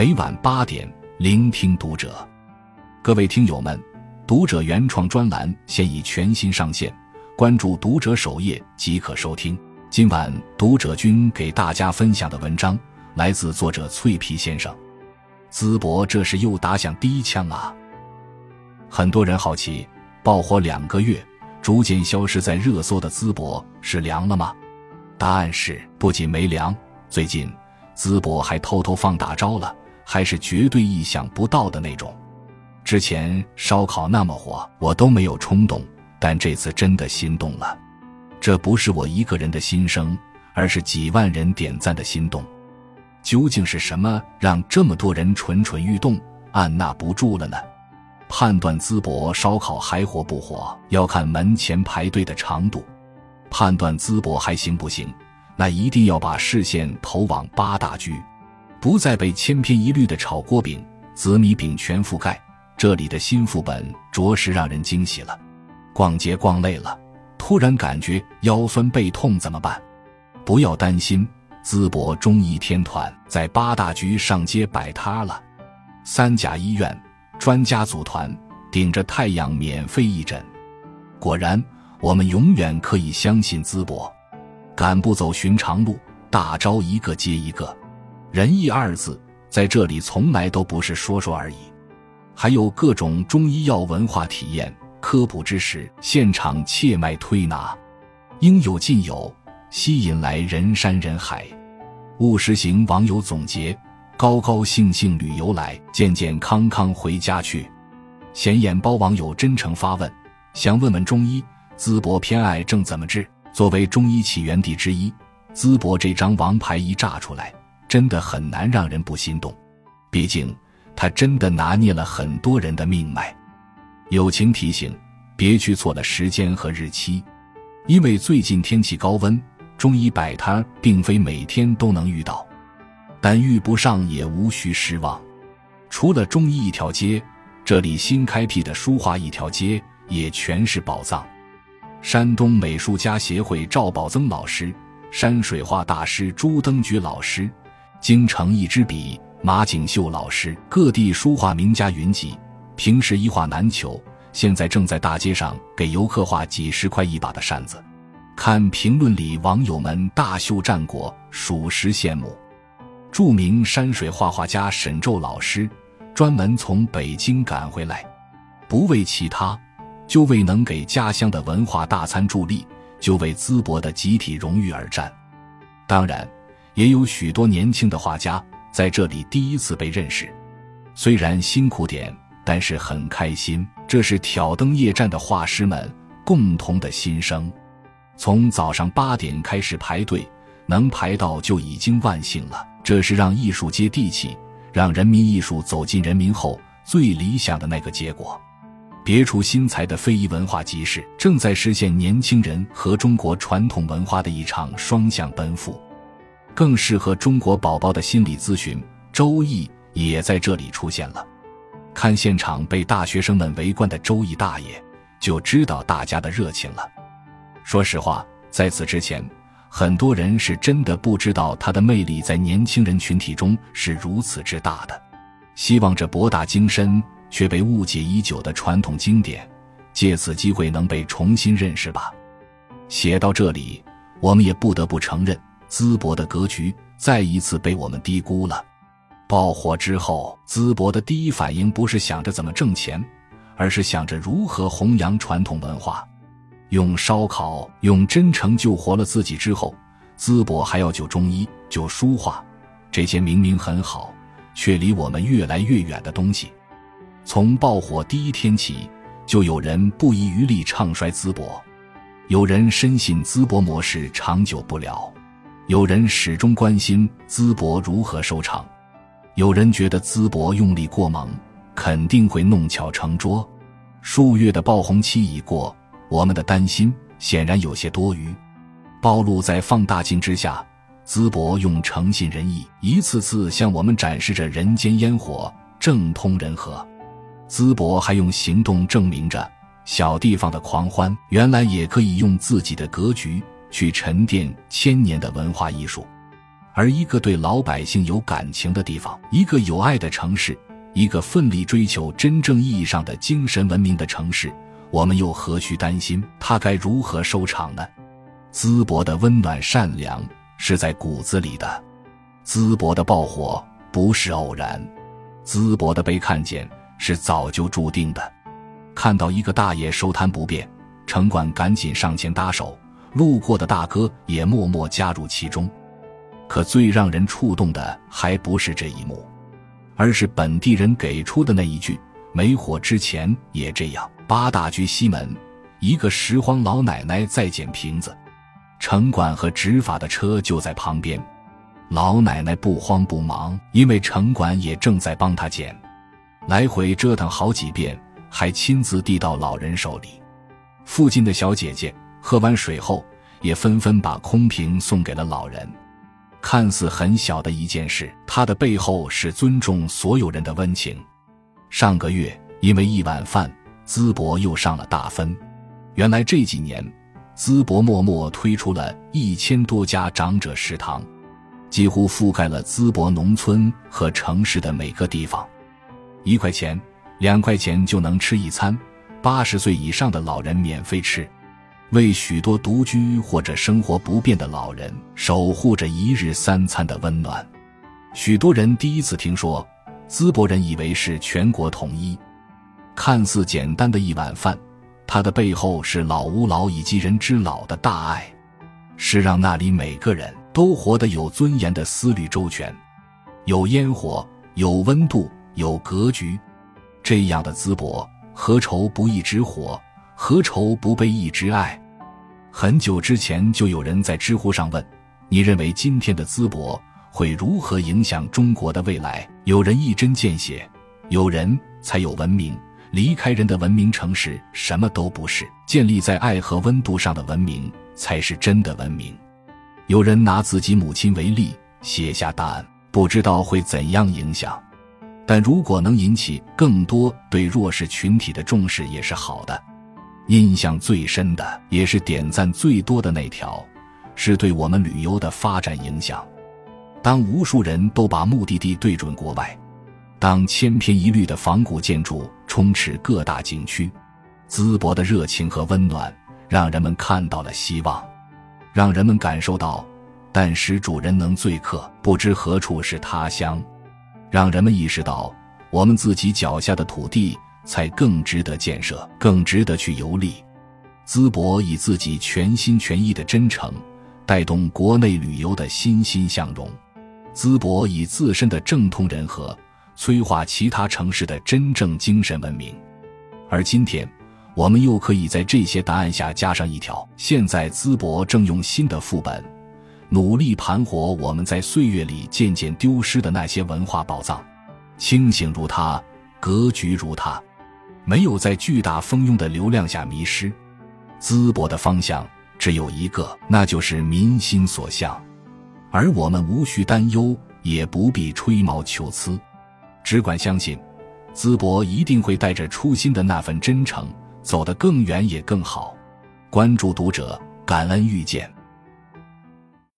每晚八点，聆听读者。各位听友们，读者原创专栏现已全新上线，关注读者首页即可收听。今晚读者君给大家分享的文章来自作者脆皮先生。淄博这是又打响第一枪啊！很多人好奇，爆火两个月，逐渐消失在热搜的淄博是凉了吗？答案是，不仅没凉，最近淄博还偷偷放大招了，还是绝对意想不到的那种。之前烧烤那么火，我都没有冲动，但这次真的心动了。这不是我一个人的心声，而是几万人点赞的心动。究竟是什么让这么多人蠢蠢欲动、按捺不住了呢？判断淄博烧烤还火不火，要看门前排队的长度；判断淄博还行不行，那一定要把视线投往八大居，不再被千篇一律的炒锅饼、紫米饼全覆盖。这里的新副本着实让人惊喜了。逛街逛累了，突然感觉腰酸背痛怎么办？不要担心。淄博中医天团在八大局上街摆摊了，三甲医院专家组团顶着太阳免费义诊。果然，我们永远可以相信淄博，敢不走寻常路，大招一个接一个。仁义二字在这里从来都不是说说而已，还有各种中医药文化体验、科普知识，现场切脉推拿，应有尽有。吸引来人山人海，务实行网友总结，高高兴兴旅游来，健健康康回家去。显眼包网友真诚发问，想问问中医，淄博偏爱症怎么治？作为中医起源地之一，淄博这张王牌一炸出来，真的很难让人不心动。毕竟，他真的拿捏了很多人的命脉。友情提醒：别去错了时间和日期，因为最近天气高温。中医摆摊并非每天都能遇到，但遇不上也无需失望。除了中医一条街，这里新开辟的书画一条街也全是宝藏。山东美术家协会赵宝增老师、山水画大师朱登举老师、京城一支笔马景秀老师，各地书画名家云集。平时一画难求，现在正在大街上给游客画几十块一把的扇子。看评论里网友们大秀战果，属实羡慕。著名山水画画家沈宙老师专门从北京赶回来，不为其他，就为能给家乡的文化大餐助力，就为淄博的集体荣誉而战。当然，也有许多年轻的画家在这里第一次被认识，虽然辛苦点，但是很开心。这是挑灯夜战的画师们共同的心声。从早上八点开始排队，能排到就已经万幸了。这是让艺术接地气，让人民艺术走进人民后最理想的那个结果。别出心裁的非遗文化集市，正在实现年轻人和中国传统文化的一场双向奔赴。更适合中国宝宝的心理咨询，周易也在这里出现了。看现场被大学生们围观的周易大爷，就知道大家的热情了。说实话，在此之前，很多人是真的不知道他的魅力在年轻人群体中是如此之大的。希望这博大精深却被误解已久的传统经典，借此机会能被重新认识吧。写到这里，我们也不得不承认，淄博的格局再一次被我们低估了。爆火之后，淄博的第一反应不是想着怎么挣钱，而是想着如何弘扬传统文化。用烧烤、用真诚救活了自己之后，淄博还要救中医、救书画，这些明明很好，却离我们越来越远的东西。从爆火第一天起，就有人不遗余力唱衰淄博，有人深信淄博模式长久不了，有人始终关心淄博如何收场，有人觉得淄博用力过猛，肯定会弄巧成拙。数月的爆红期已过。我们的担心显然有些多余，暴露在放大镜之下。淄博用诚信仁义一次次向我们展示着人间烟火，正通人和。淄博还用行动证明着，小地方的狂欢原来也可以用自己的格局去沉淀千年的文化艺术。而一个对老百姓有感情的地方，一个有爱的城市，一个奋力追求真正意义上的精神文明的城市，我们又何须担心它该如何收场呢？淄博的温暖善良是在骨子里的，淄博的爆火不是偶然，淄博的被看见是早就注定的。看到一个大爷收摊不便，城管赶紧上前搭手，路过的大哥也默默加入其中。可最让人触动的还不是这一幕，而是本地人给出的那一句：“没火之前也这样。”八大局西门，一个拾荒老奶奶在捡瓶子。城管和执法的车就在旁边，老奶奶不慌不忙，因为城管也正在帮她捡。来回折腾好几遍，还亲自递到老人手里。附近的小姐姐喝完水后，也纷纷把空瓶送给了老人。看似很小的一件事，它的背后是尊重所有人的温情。上个月，因为一碗饭，淄博又上了大分。原来这几年。淄博默默推出了一千多家长者食堂，几乎覆盖了淄博农村和城市的每个地方。一块钱、两块钱就能吃一餐，八十岁以上的老人免费吃，为许多独居或者生活不便的老人守护着一日三餐的温暖。许多人第一次听说，淄博人以为是全国统一，看似简单的一碗饭。它的背后是老吾老以及人之老的大爱，是让那里每个人都活得有尊严的思虑周全，有烟火，有温度，有格局。这样的淄博，何愁不一直火？何愁不被一直爱？很久之前就有人在知乎上问：“你认为今天的淄博会如何影响中国的未来？”有人一针见血：“有人才有文明。”离开人的文明城市什么都不是，建立在爱和温度上的文明才是真的文明。有人拿自己母亲为例，写下答案，不知道会怎样影响。但如果能引起更多对弱势群体的重视，也是好的。印象最深的，也是点赞最多的那条，是对我们旅游的发展影响。当无数人都把目的地对准国外。当千篇一律的仿古建筑充斥各大景区，淄博的热情和温暖让人们看到了希望，让人们感受到，但使主人能醉客，不知何处是他乡，让人们意识到，我们自己脚下的土地才更值得建设，更值得去游历。淄博以自己全心全意的真诚，带动国内旅游的欣欣向荣；淄博以自身的正通人和。催化其他城市的真正精神文明，而今天，我们又可以在这些答案下加上一条：现在淄博正用新的副本，努力盘活我们在岁月里渐渐丢失的那些文化宝藏。清醒如他，格局如他，没有在巨大蜂拥的流量下迷失。淄博的方向只有一个，那就是民心所向，而我们无需担忧，也不必吹毛求疵。只管相信，淄博一定会带着初心的那份真诚，走得更远也更好。关注读者，感恩遇见。